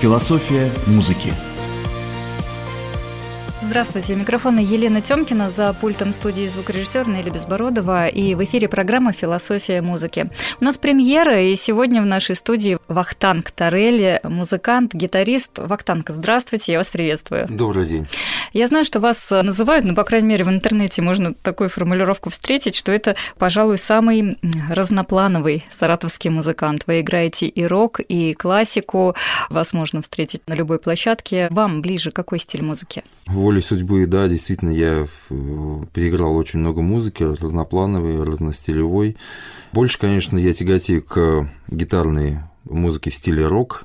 Философия музыки. Здравствуйте, у микрофона Елена Тёмкина, за пультом студии звукорежиссер Нелли Безбородова, и в эфире программа «Философия музыки». У нас премьера, и сегодня в нашей студии Вахтанг Тарелли, музыкант, гитарист. Вахтанг, здравствуйте, я вас приветствую. Добрый день. Я знаю, что вас называют, ну, по крайней мере, в интернете можно такую формулировку встретить, что это, пожалуй, самый разноплановый саратовский музыкант. Вы играете и рок, и классику, вас можно встретить на любой площадке. Вам ближе какой стиль музыки? Волей судьбы, да, действительно, я переиграл очень много музыки, разноплановой, разностилевой. Больше, конечно, я тяготею к гитарной музыке в стиле рок.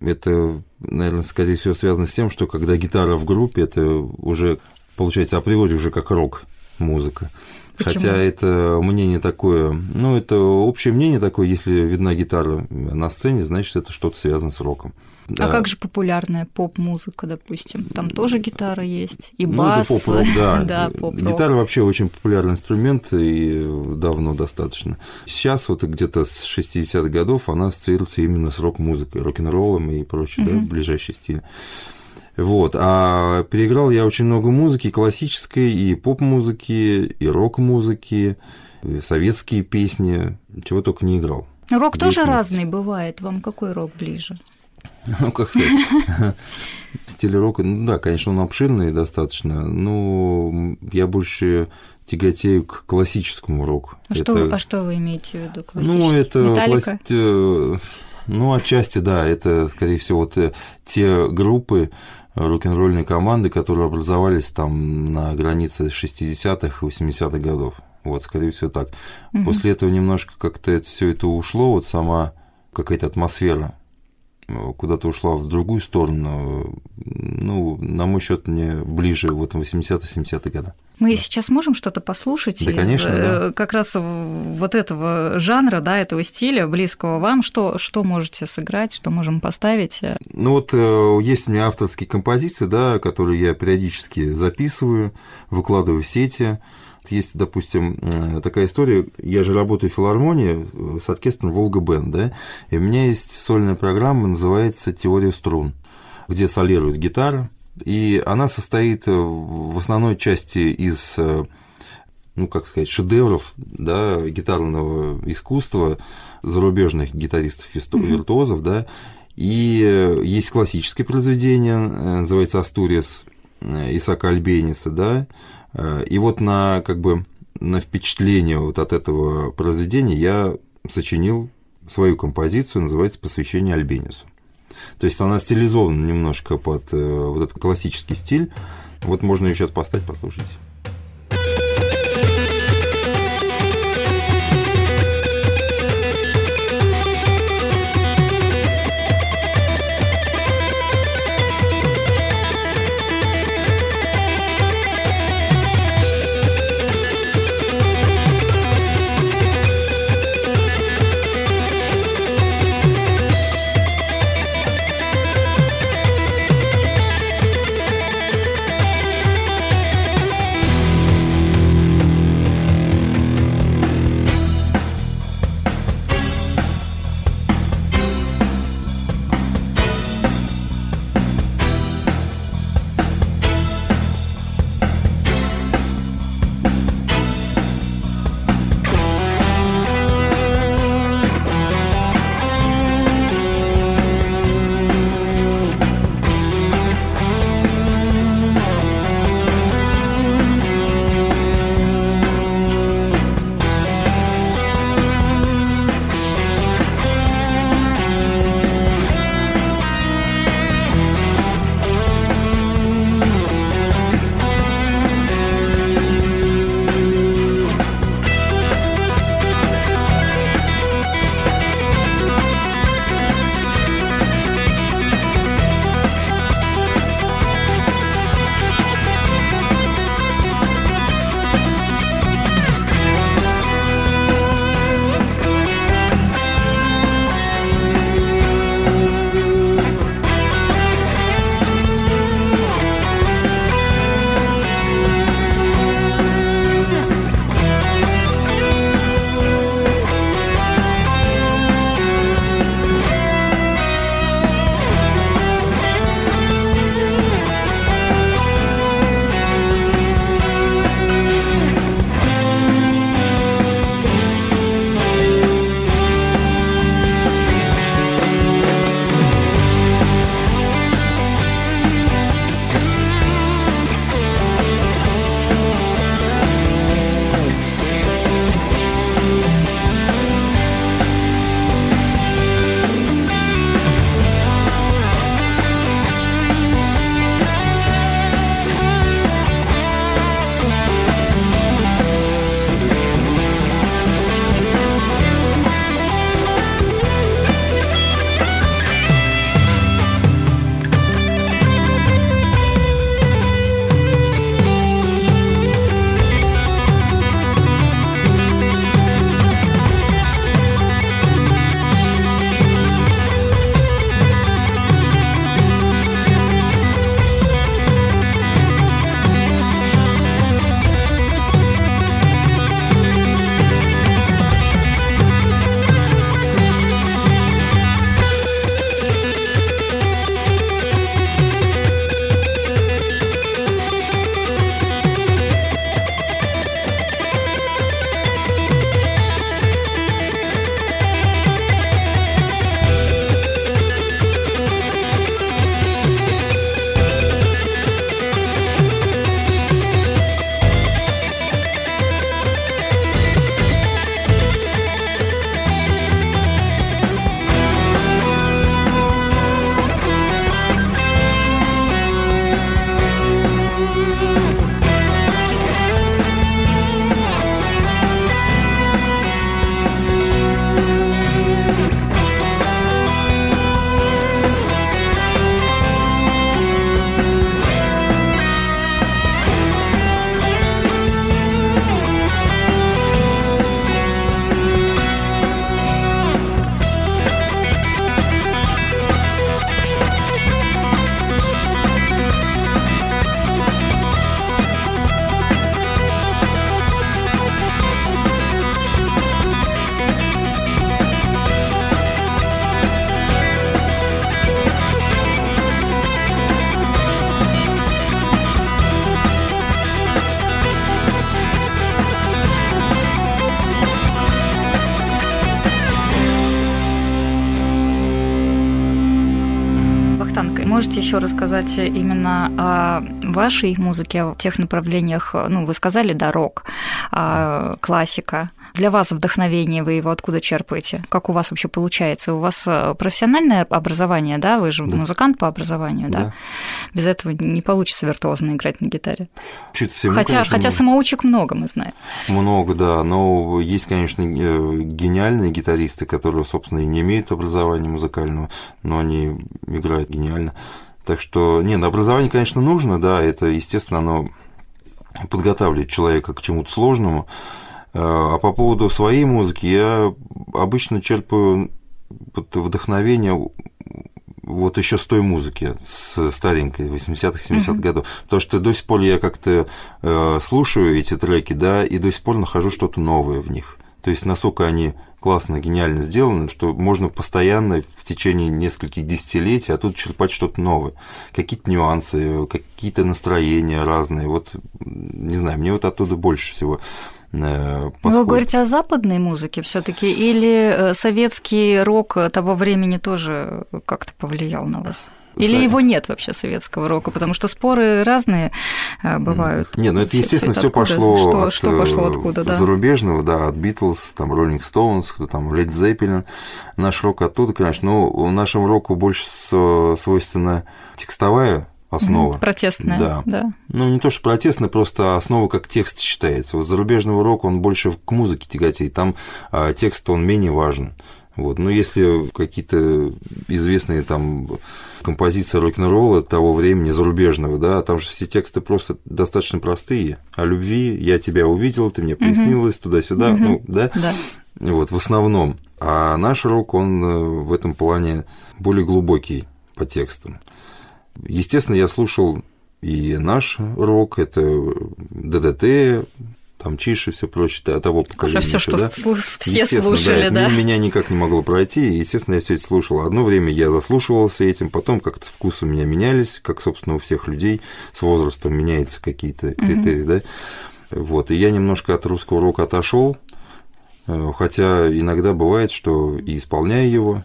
Это, наверное, скорее всего, связано с тем, что когда гитара в группе, это уже получается априори уже как рок музыка. Почему? Хотя это мнение такое, ну, это общее мнение такое, если видна гитара на сцене, значит, это что-то связано с роком. Да. А как же популярная поп-музыка, допустим? Там тоже гитара есть, и бас. Ну, это поп-рок, да. да поп Гитара вообще очень популярный инструмент, и давно достаточно. Сейчас вот где-то с 60-х годов она ассоциируется именно с рок-музыкой, рок-н-роллом и прочее, угу. да, ближайший стиль. Вот. А переиграл я очень много музыки, классической, и поп-музыки, и рок-музыки, и советские песни, чего только не играл. Рок тоже разный бывает. Вам какой рок ближе? Ну, как сказать, стиль рока, ну да, конечно, он обширный достаточно, но я больше тяготею к классическому року. А, это... что, а что вы имеете в виду Ну, это класс... Э, ну, отчасти, да, это, скорее всего, вот э, те группы, рок-н-ролльные команды, которые образовались там на границе 60-х и 80-х годов. Вот, скорее всего, так. Угу. После этого немножко как-то это, все это ушло, вот сама какая-то атмосфера куда-то ушла в другую сторону. Ну, на мой счет, мне ближе вот 80-70-е годы. Мы да. сейчас можем что-то послушать да, из конечно, да. Э, как раз вот этого жанра, да, этого стиля, близкого вам. Что, что можете сыграть, что можем поставить? Ну вот э, есть у меня авторские композиции, да, которые я периодически записываю, выкладываю в сети. Есть, допустим, э, такая история, я же работаю в филармонии э, с оркестром «Волга Бен», да, и у меня есть сольная программа, называется «Теория струн», где солирует гитара, и она состоит э, в основной части из ну, как сказать, шедевров да, гитарного искусства зарубежных гитаристов-виртуозов, mm-hmm. да, и есть классическое произведение, называется «Астуриас» Исака Альбениса, да, и вот на, как бы, на впечатление вот от этого произведения я сочинил свою композицию, называется «Посвящение Альбенису». То есть она стилизована немножко под э, вот этот классический стиль. Вот можно ее сейчас поставить, послушайте. Можете еще рассказать именно о вашей музыке, о тех направлениях, ну, вы сказали, да, рок, а, классика. Для вас вдохновение, вы его откуда черпаете? Как у вас вообще получается? У вас э, профессиональное образование, да? Вы же да. музыкант по образованию, да? да? Без этого не получится виртуозно играть на гитаре. Учиться всему, хотя, конечно, хотя самоучек много, мы знаем. Много, да. Но есть, конечно, э, гениальные гитаристы, которые, собственно, и не имеют образования музыкального, но они играют гениально. Так что, нет, образование, конечно, нужно, да, это, естественно, оно подготавливает человека к чему-то сложному, а по поводу своей музыки я обычно черпаю вдохновение вот еще с той музыки, с старенькой, 80-х, 70-х mm-hmm. годов. Потому что до сих пор я как-то э, слушаю эти треки, да, и до сих пор нахожу что-то новое в них. То есть настолько они классно, гениально сделаны, что можно постоянно в течение нескольких десятилетий, а тут черпать что-то новое. Какие-то нюансы, какие-то настроения разные. Вот, не знаю, мне вот оттуда больше всего Э, подходит. Вы говорите о западной музыке все-таки или э, советский рок того времени тоже как-то повлиял на вас? Или его нет вообще советского рока, потому что споры разные э, бывают. Не, ну это естественно все пошло что, от что пошло откуда, да? зарубежного, да, от Битлз, там Rolling Stones, кто там Led Zeppelin. Наш рок оттуда, конечно, но нашему року больше свойственна текстовая основа. Протестная, да. да. Ну, не то, что протестная, просто основа как текст считается. Вот зарубежного рока он больше к музыке тяготеет, там а, текст, он менее важен. Вот. Но если какие-то известные там композиции рок-н-ролла того времени, зарубежного, да, там же все тексты просто достаточно простые. О любви, я тебя увидел, ты мне приснилась, угу. туда-сюда, угу. ну, да? да. Вот, в основном. А наш рок, он э, в этом плане более глубокий по текстам. Естественно, я слушал и наш рок, это ДДТ, там Чиши, все прочее, того поколения. Все, что да? все слушали, да. да. Меня никак не могло пройти, и, естественно, я все это слушал. Одно время я заслушивался этим, потом как-то вкусы у меня менялись, как, собственно, у всех людей с возрастом меняются какие-то критерии, угу. да. Вот, и я немножко от русского рока отошел, э, хотя иногда бывает, что и исполняю его,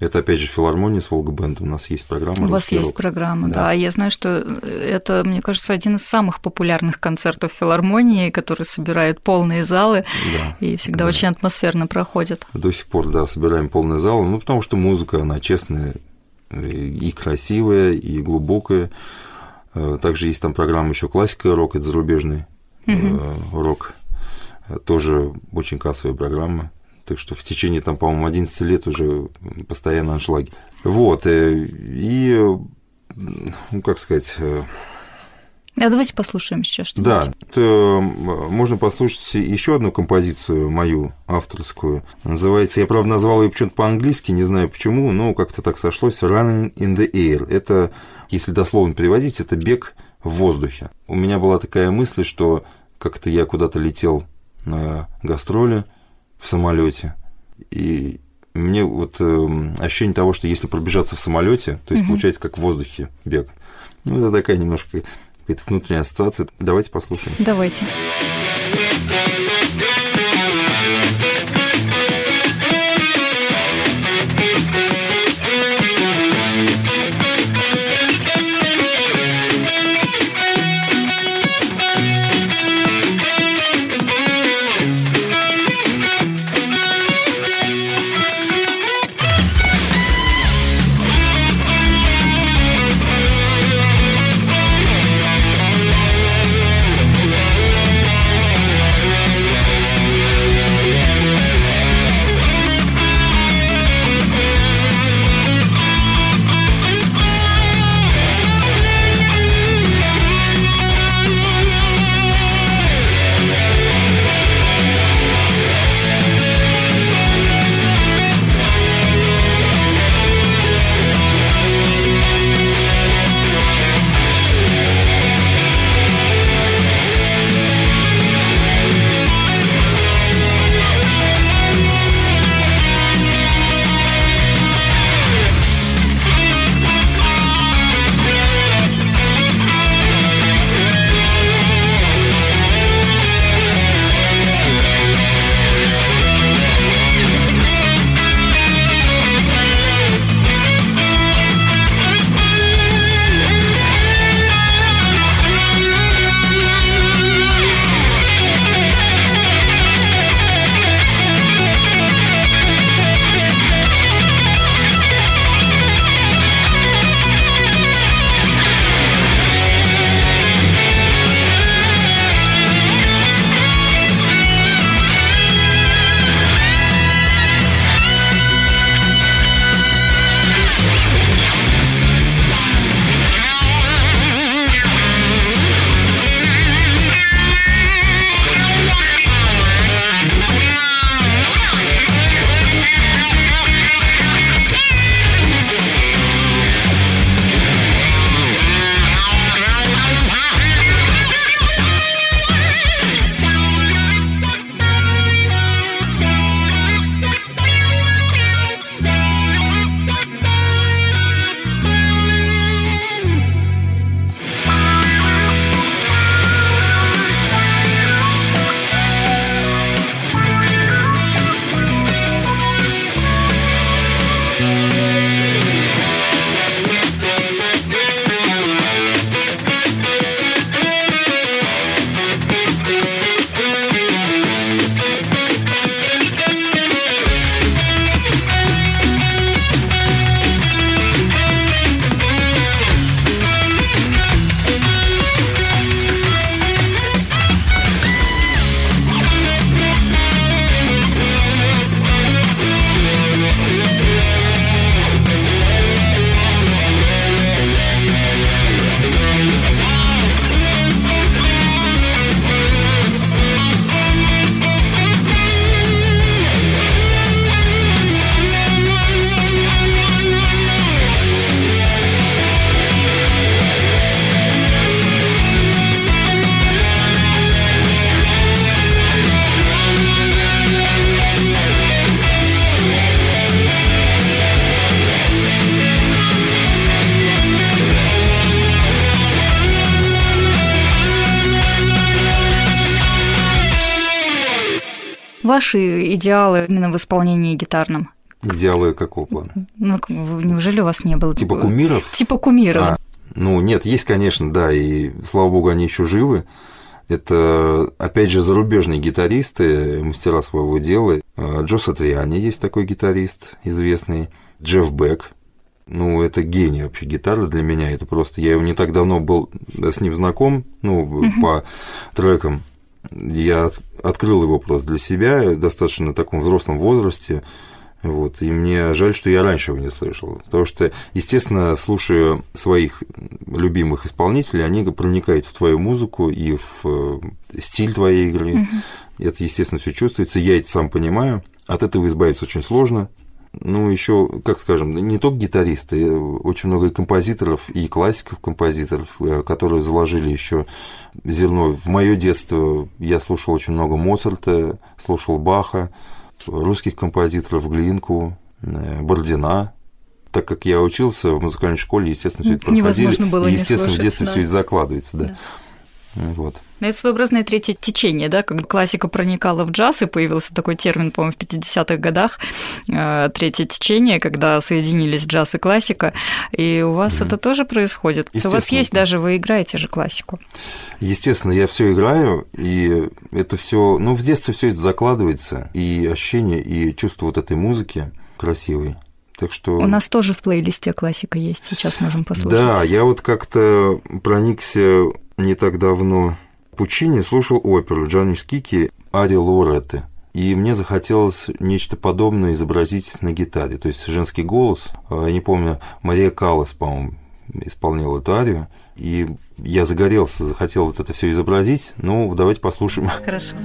это, опять же, филармония с Волгобендом. У нас есть программа. У вас есть рок. программа, да. да. Я знаю, что это, мне кажется, один из самых популярных концертов филармонии, который собирает полные залы да. и всегда да. очень атмосферно проходит. До сих пор, да, собираем полные залы. Ну, потому что музыка, она честная и красивая, и глубокая. Э, также есть там программа еще классика рок, это зарубежный угу. рок. Тоже очень кассовая программа. Так что в течение, там, по-моему, 11 лет уже постоянно аншлаги. Вот. Э, и, ну, как сказать... Э, а давайте послушаем сейчас что Да, это, можно послушать еще одну композицию мою авторскую. Называется, я правда назвал ее почему-то по-английски, не знаю почему, но как-то так сошлось. Running in the air. Это, если дословно переводить, это бег в воздухе. У меня была такая мысль, что как-то я куда-то летел на гастроли, в самолете. И мне вот э, ощущение того, что если пробежаться в самолете, то есть угу. получается как в воздухе бег. Ну, это такая немножко какая-то внутренняя ассоциация. Давайте послушаем. Давайте. Ваши идеалы именно в исполнении гитарном? Идеалы какого плана? Ну, неужели у вас не было? Типа кумиров? Типа кумиров. А, ну, нет, есть, конечно, да, и слава богу, они еще живы. Это, опять же, зарубежные гитаристы, мастера своего дела. А, Джо Сатриани есть такой гитарист известный, Джефф Бек. Ну, это гений вообще гитары для меня. Это просто я его не так давно был с ним знаком, ну, угу. по трекам. Я открыл его просто для себя, достаточно в таком взрослом возрасте. Вот, и мне жаль, что я раньше его не слышал. Потому что, естественно, слушая своих любимых исполнителей, они проникают в твою музыку и в э, стиль твоей игры. Угу. Это, естественно, все чувствуется. Я это сам понимаю. От этого избавиться очень сложно. Ну, еще, как скажем, не только гитаристы, э, очень много и композиторов, и классиков композиторов, э, которые заложили еще зерно. В мое детство я слушал очень много Моцарта, слушал Баха, русских композиторов Глинку, э, Бордина. Так как я учился в музыкальной школе, естественно, все это проходили. было и, естественно, слушать, в детстве да. все это закладывается, да. да. Вот. Это своеобразное третье течение, да, как классика проникала в джаз, и появился такой термин, по-моему, в 50-х годах, э, третье течение, когда соединились джаз и классика, и у вас mm-hmm. это тоже происходит? У вас есть даже, вы играете же классику. Естественно, я все играю, и это все, ну, в детстве все это закладывается, и ощущение, и чувство вот этой музыки красивой. Так что... У нас тоже в плейлисте классика есть, сейчас можем послушать. Да, я вот как-то проникся не так давно Пучини слушал оперу Джанни Скики «Ари Лоретты». И мне захотелось нечто подобное изобразить на гитаре. То есть женский голос, а, я не помню, Мария Калас, по-моему, исполняла эту арию. И я загорелся, захотел вот это все изобразить. Ну, давайте послушаем. Хорошо.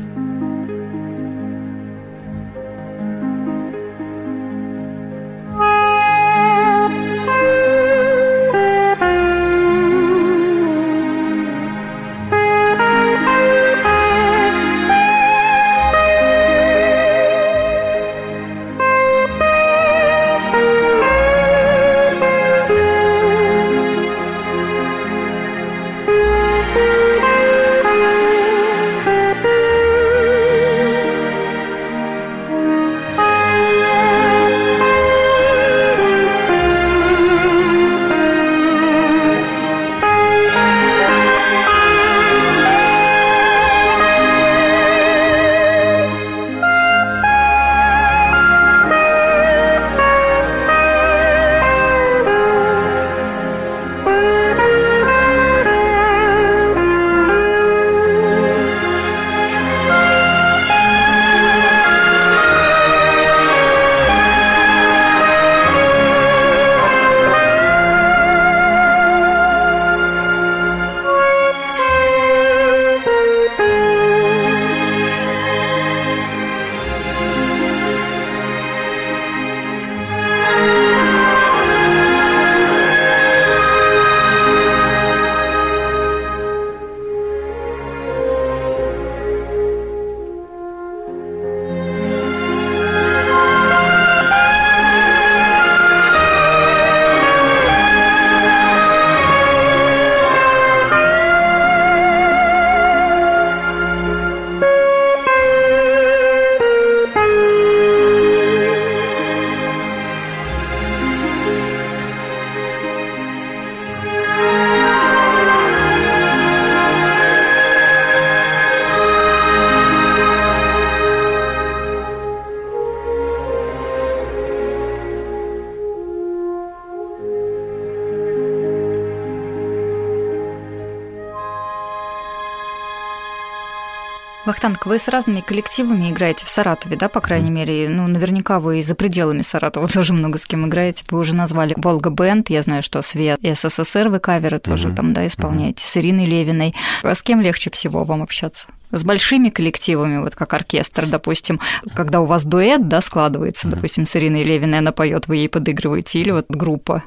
Вахтанг, вы с разными коллективами играете в Саратове, да, по крайней мере, ну, наверняка вы и за пределами Саратова тоже много с кем играете. Вы уже назвали Волга Бенд, я знаю, что Свет СССР вы каверы тоже mm-hmm. там, да, исполняете, mm-hmm. с Ириной Левиной. А с кем легче всего вам общаться? С большими коллективами, вот как оркестр, допустим, когда у вас дуэт, да, складывается, mm-hmm. допустим, с Ириной Левиной, она поет, вы ей подыгрываете, или вот группа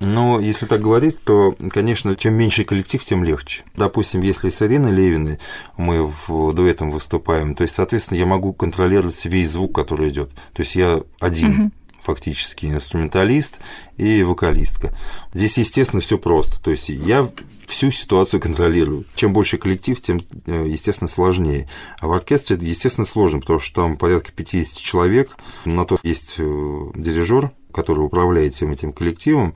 но если так говорить, то, конечно, чем меньше коллектив, тем легче. Допустим, если с Ириной Левиной мы в дуэтом выступаем, то есть, соответственно, я могу контролировать весь звук, который идет. То есть я один. Фактически инструменталист и вокалистка. Здесь, естественно, все просто. То есть я всю ситуацию контролируют. Чем больше коллектив, тем, э, естественно, сложнее. А в оркестре это, естественно, сложно, потому что там порядка 50 человек, на то есть э, дирижер, который управляет всем этим коллективом,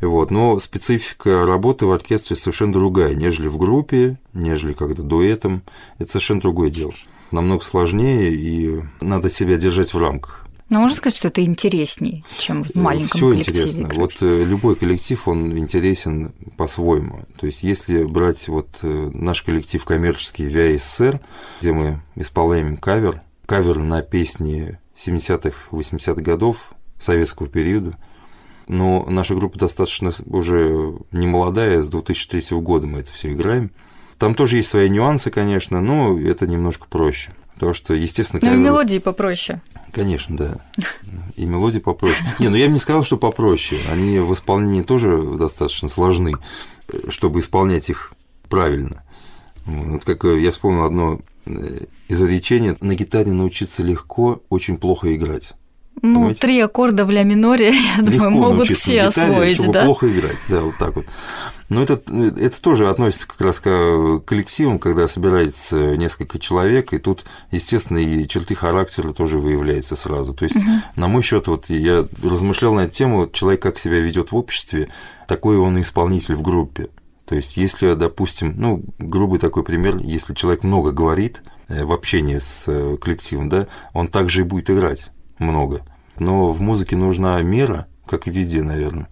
вот. Но специфика работы в оркестре совершенно другая, нежели в группе, нежели когда дуэтом. Это совершенно другое дело. Намного сложнее, и надо себя держать в рамках. Но можно сказать, что это интереснее, чем в маленьком Всё коллективе. интересно. играть? Вот э, любой коллектив, он интересен по-своему. То есть, если брать вот э, наш коллектив коммерческий СССР, где мы исполняем кавер, кавер на песни 70-х, 80-х годов советского периода, но наша группа достаточно уже не молодая, с 2003 года мы это все играем. Там тоже есть свои нюансы, конечно, но это немножко проще. Потому что, естественно, Ну и мелодии попроще. Конечно, да. И мелодии попроще. Не, ну я бы не сказал, что попроще. Они в исполнении тоже достаточно сложны, чтобы исполнять их правильно. Вот как э, я вспомнил одно э, изречение, на гитаре научиться легко, очень плохо играть. Ну, Понимаете? три аккорда в ля миноре, я Легко думаю, могут все гитаре, освоить, чтобы да? плохо играть, да, вот так вот. Но это, это тоже относится как раз к коллективам, когда собирается несколько человек, и тут, естественно, и черты характера тоже выявляются сразу. То есть, на мой счет, вот я размышлял на эту тему, человек как себя ведет в обществе, такой он и исполнитель в группе. То есть, если, допустим, ну, грубый такой пример, если человек много говорит э, в общении с э, коллективом, да, он также и будет играть много. Но в музыке нужна мера, как и везде, наверное,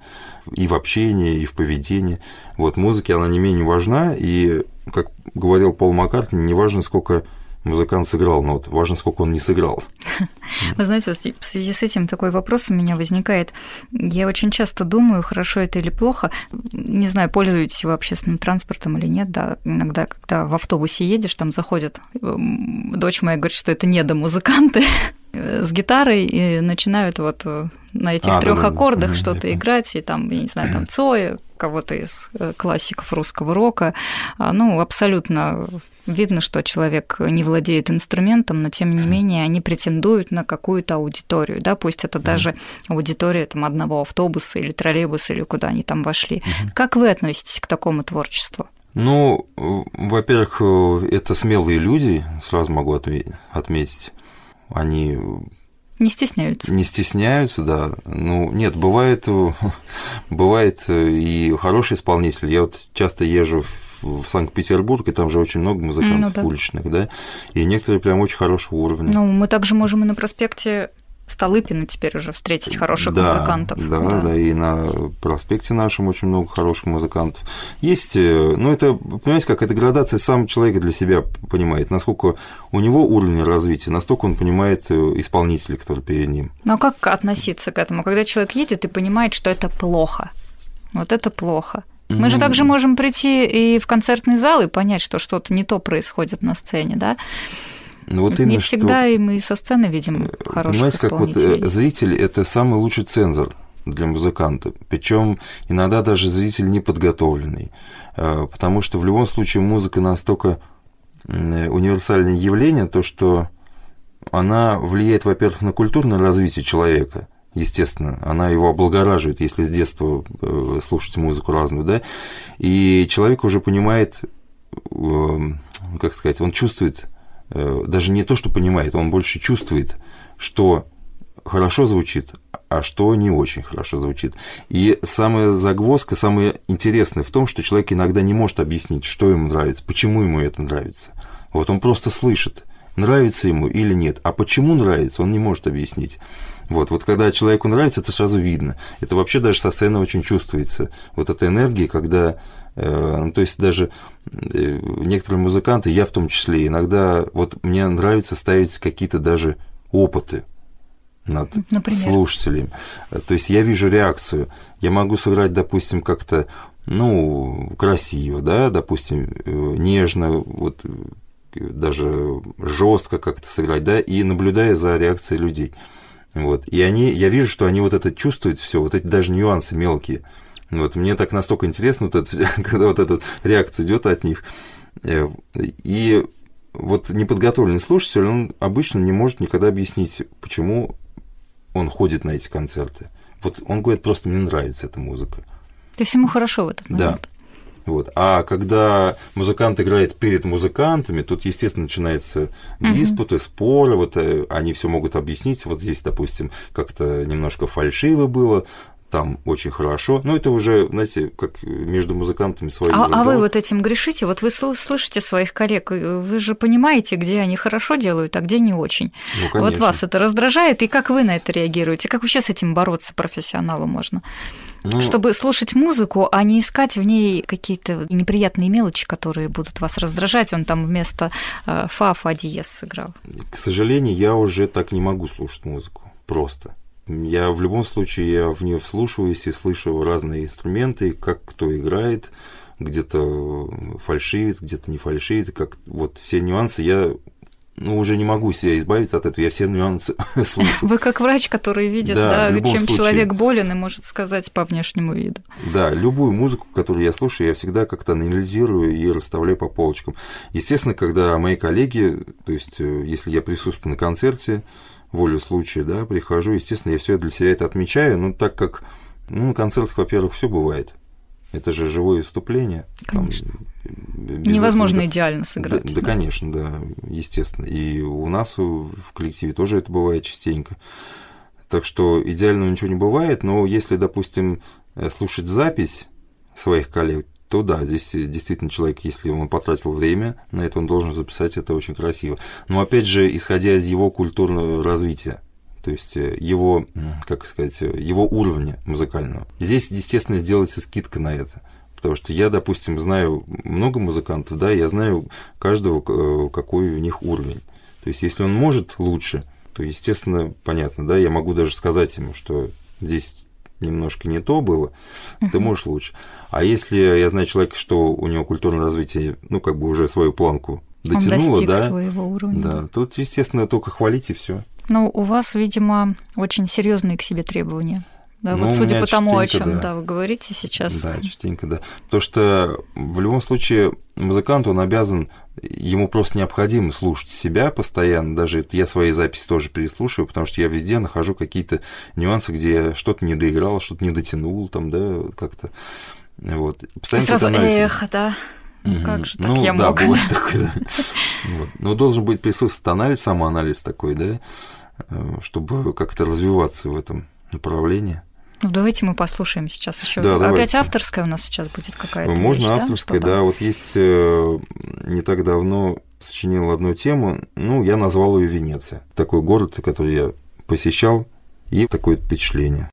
и в общении, и в поведении. Вот музыке она не менее важна, и, как говорил Пол Маккартни, не важно, сколько музыкант сыграл нот, важно, сколько он не сыграл. Вы знаете, вот в связи с этим такой вопрос у меня возникает. Я очень часто думаю, хорошо это или плохо. Не знаю, пользуетесь вы общественным транспортом или нет. Да, иногда, когда в автобусе едешь, там заходят. эм, Дочь моя говорит, что это недомузыканты с гитарой и начинают вот э, на этих А, трех да-да-да. аккордах Мгм, что-то понял. играть, и там, я не знаю, там Цоя, кого-то из э, классиков русского рока. А, Ну, абсолютно видно, что человек не владеет инструментом, но тем не менее они претендуют на какую-то аудиторию, да, пусть это даже аудитория там одного автобуса или троллейбуса или куда они там вошли. Как вы относитесь к такому творчеству? Ну, во-первых, э, это смелые люди, сразу могу отме- отметить. Они Не стесняются? не стесняются, да. Ну, нет, бывает, бывает э, и хороший исполнитель. Я вот часто езжу в в Санкт-Петербург, и там же очень много музыкантов Ну да. уличных, да, и некоторые прям очень хорошего уровня. Ну, мы также можем и на проспекте Столыпина теперь уже встретить хороших да, музыкантов. Да, да, и на проспекте нашем очень много хороших музыкантов. Есть, э, ну, это, понимаете, как это градация сам человек для себя понимает, насколько у него уровень развития, настолько он понимает э, исполнителя, который перед ним. Ну а как относиться к этому, когда человек едет и понимает, что это плохо? Вот это плохо. Мы же также можем прийти и в концертный зал и понять, что что-то не то происходит на сцене, да? Ну, вот не именно всегда и мы со сцены видим хороших Понимаете, как вот э, зритель это самый лучший цензор для музыканта. Причем иногда даже зритель неподготовленный. Э, Потому что в любом случае музыка настолько м, универсальное явление, то что она влияет, во-первых, на культурное развитие человека. Естественно, она его облагораживает, если с детства э, слушать музыку разную, да, и человек уже понимает, э, как сказать, он чувствует, э, даже не то, что понимает, он больше чувствует, что хорошо звучит, а что не очень хорошо звучит. И самая загвоздка, самое интересное в том, что человек иногда не может объяснить, что ему нравится, почему ему это нравится. Вот он просто слышит, нравится ему или нет. А почему нравится, он не может объяснить. Вот, вот когда человеку нравится, это сразу видно. Это вообще даже со сцены очень чувствуется. Вот эта энергия, когда э, ну, то есть даже э, некоторые музыканты, я в том числе, иногда вот мне нравится ставить какие-то даже опыты над Например? слушателем. То есть я вижу реакцию. Я могу сыграть, допустим, как-то, ну, красиво, да, допустим, э, нежно, вот э, даже жестко как-то сыграть, да, и наблюдая за реакцией людей. Вот. И они, я вижу, что они вот это чувствуют все, вот эти даже нюансы мелкие. Вот. Мне так настолько интересно, вот это, когда вот эта реакция идет от них. Э, И вот неподготовленный слушатель, он обычно не может никогда объяснить, почему он ходит на эти концерты. Вот он говорит, просто мне нравится эта музыка. Ты всему хорошо в этот Да. момент. Вот. А когда музыкант играет перед музыкантами, тут, естественно, начинаются диспуты, споры, вот э, они все могут объяснить. Вот здесь, допустим, как-то немножко фальшиво было, там очень хорошо. Но это уже, знаете, как между музыкантами свои а, а вы вот этим грешите? Вот вы слышите своих коллег, вы же понимаете, где они хорошо делают, а где не очень. Ну, вот вас это раздражает, и как вы на это реагируете? Как вообще с этим бороться профессионалу можно? Ну, Чтобы слушать музыку, а не искать в ней какие-то неприятные мелочи, которые будут вас раздражать. Он там вместо э, фа, фа диез сыграл. К сожалению, я уже так не могу слушать музыку. Просто. Я в любом случае я в нее вслушиваюсь и слышу разные инструменты, как кто играет, где-то фальшивит, где-то не фальшивит, как вот все нюансы я ну, уже не могу себя избавиться от этого, я все нюансы слышу. Вы как врач, который видит, да, да чем случае. человек болен и может сказать по внешнему виду. Да, любую музыку, которую я слушаю, я всегда как-то анализирую и расставляю по полочкам. Естественно, когда мои коллеги, то есть э, если я присутствую на концерте, волю случая, да, прихожу, естественно, я все для себя это отмечаю, ну, так как ну, на концертах, во-первых, все бывает. Это же живое выступление. Конечно. Там, Невозможно этого, идеально сыграть. Да, да, конечно, да, естественно. И у нас в коллективе тоже это бывает частенько. Так что идеального ничего не бывает, но если, допустим, э, слушать запись своих коллег, то да, здесь действительно человек, если он потратил время на это, он должен записать это очень красиво. Но опять же, исходя из его культурного развития, то есть э, его, как сказать, его уровня музыкального. Здесь, естественно, сделается скидка на это. Потому что я, допустим, знаю много музыкантов, да, я знаю каждого, э, какой у них уровень. То есть, если он может лучше, то, естественно, понятно, да, я могу даже сказать ему, что здесь немножко не то было, uh-huh. ты можешь лучше. А если я знаю человека, что у него культурное развитие, ну, как бы уже свою планку дотянуло, Он да, своего уровня. Да, тут, естественно, только хвалить и все. Ну, у вас, видимо, очень серьезные к себе требования. Да, ну, вот судя по тому, о чем да. да, вы говорите сейчас. Да, частенько, да. Потому что в любом случае музыкант, он обязан, ему просто необходимо слушать себя постоянно. Даже я свои записи тоже переслушиваю, потому что я везде нахожу какие-то нюансы, где я что-то не доиграл, что-то не дотянул, там, да, как-то. Вот. Постоянно И сразу эх, да. Ну, как же так ну, я да, мог? бывает да. вот. Но должен быть присутствовать анализ, самоанализ такой, да, э, чтобы как-то развиваться в этом направлении. Ну, давайте мы послушаем сейчас еще. Да, Опять давайте. авторская у нас сейчас будет какая-то. Можно вещь, авторская, да? да. Вот есть э, не так давно сочинил одну тему, ну, я назвал ее Венеция. Такой город, который я посещал, и такое впечатление.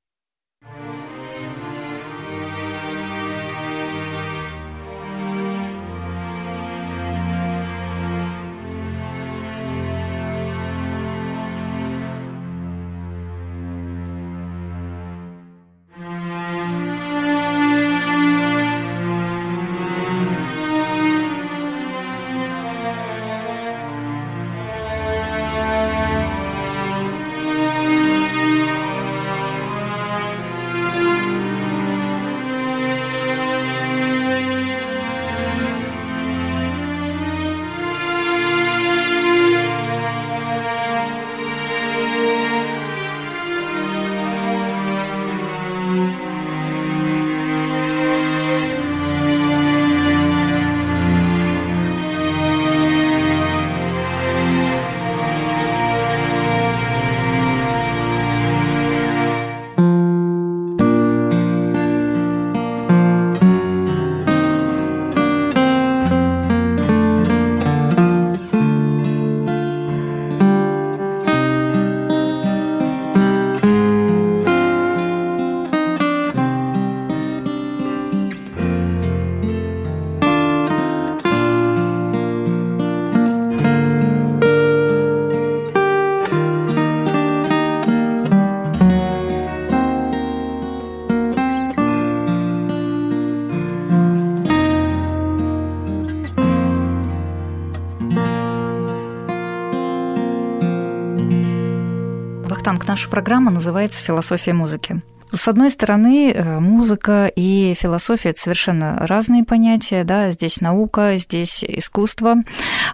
Наша программа называется «Философия музыки». С одной стороны, э, музыка и философия – это совершенно разные понятия, да, здесь наука, здесь искусство,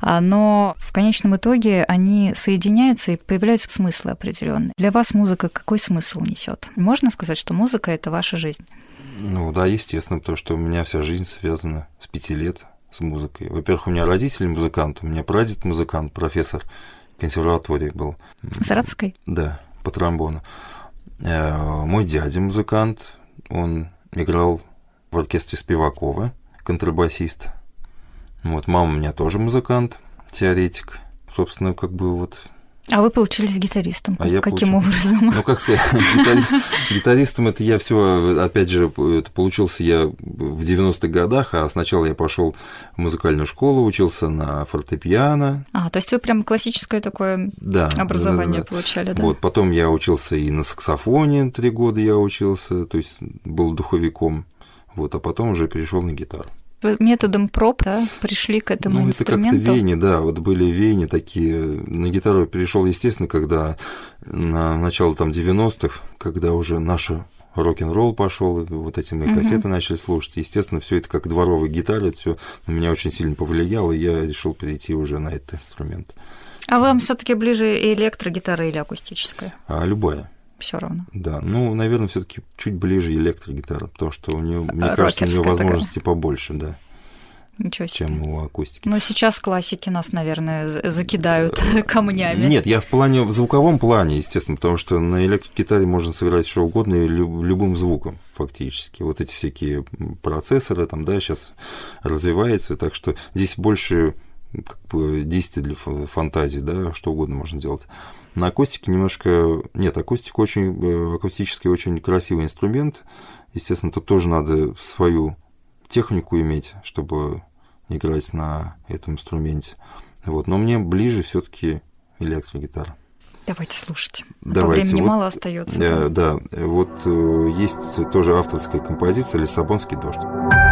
а, но в конечном итоге они соединяются и появляются смыслы определенные. Для вас музыка какой смысл несет? Можно сказать, что музыка – это ваша жизнь? Ну да, естественно, потому что у меня вся жизнь связана с пяти лет с музыкой. Во-первых, у меня родители музыканты, у меня прадед музыкант, профессор консерватории был. Саратовской? Да, по тромбону. Э, мой дядя музыкант, он играл в оркестре Спивакова, контрабасист. Вот мама у меня тоже музыкант, теоретик. Собственно, как бы вот а вы получились гитаристом? А я Каким получил... образом? Ну, как сказать, гитаристом это я все, опять же, это получился я в 90-х годах, а сначала я пошел в музыкальную школу, учился на фортепиано. А, то есть вы прям классическое такое да, образование да, да, получали, да? Вот, потом я учился и на саксофоне, три года я учился, то есть был духовиком, вот, а потом уже перешел на гитару методом проб да, пришли к этому ну, инструменту? это как-то веяния, да, вот были веяния такие. На гитару я перешел, естественно, когда на начало там 90-х, когда уже наша рок-н-ролл пошел, вот эти мои кассеты угу. начали слушать. Естественно, все это как дворовая гитара, это все меня очень сильно повлияло, и я решил перейти уже на этот инструмент. А вам все-таки ближе электрогитара или акустическая? А, любая все равно. Да, ну, наверное, все-таки чуть ближе электрогитара, потому что у нее, мне кажется, у нее возможности такая. побольше, да. Ничего себе. чем у акустики. Но сейчас классики нас, наверное, закидают камнями. Нет, я в плане, в звуковом плане, естественно, потому что на электрогитаре можно сыграть что угодно и любым звуком фактически. Вот эти всякие процессоры там, да, сейчас развиваются, так что здесь больше как бы действий для фантазии, да, что угодно можно делать. На акустике немножко... Нет, акустика очень... Э, акустический очень красивый инструмент. Естественно, тут тоже надо свою технику иметь, чтобы играть на этом инструменте. Вот. Но мне ближе все таки электрогитара. Давайте слушать. А Давайте. времени вот, мало остается. Э, да, вот э, есть тоже авторская композиция «Лиссабонский дождь».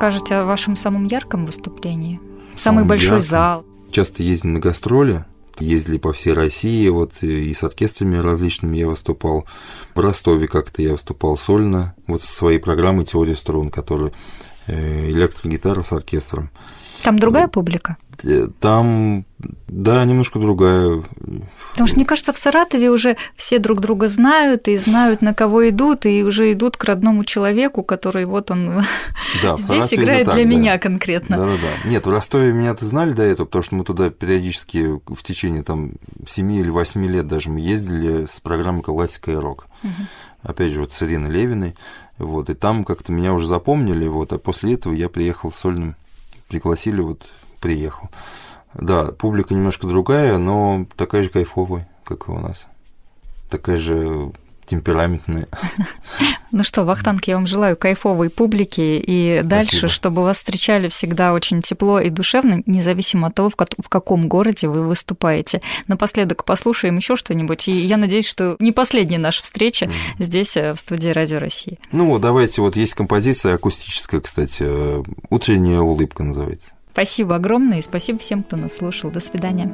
Расскажете о вашем самом ярком выступлении? Самый Самым большой ярком? зал. Часто ездим на гастроли, ездили по всей России, вот и с оркестрами различными я выступал. В Ростове как-то я выступал сольно, вот со своей программой «Теория струн», которая э, электрогитара с оркестром. Там другая публика? Там, да, немножко другая. Потому что, мне кажется, в Саратове уже все друг друга знают и знают, на кого идут, и уже идут к родному человеку, который вот он Да, здесь играет так, для да. меня конкретно. Да-да-да. Нет, в Ростове меня-то знали до этого, потому что мы туда периодически в течение там 7 или 8 лет даже мы ездили с программой «Классика и рок». Опять же, вот с Ириной Левиной. Вот, и там как-то меня уже запомнили, вот, а после этого я приехал сольным, пригласили, вот, приехал. Да, публика немножко другая, но такая же кайфовая, как и у нас. Такая же темпераментная. Ну что, Вахтанг, я вам желаю кайфовой публики и дальше, чтобы вас встречали всегда очень тепло и душевно, независимо от того, в, ко- в каком городе вы выступаете. Напоследок послушаем еще что-нибудь, и я надеюсь, что не последняя наша встреча здесь, э, в студии Радио России. Ну, давайте, вот есть композиция акустическая, кстати, э, «Утренняя улыбка» называется. Спасибо огромное и спасибо всем, кто нас слушал. До свидания.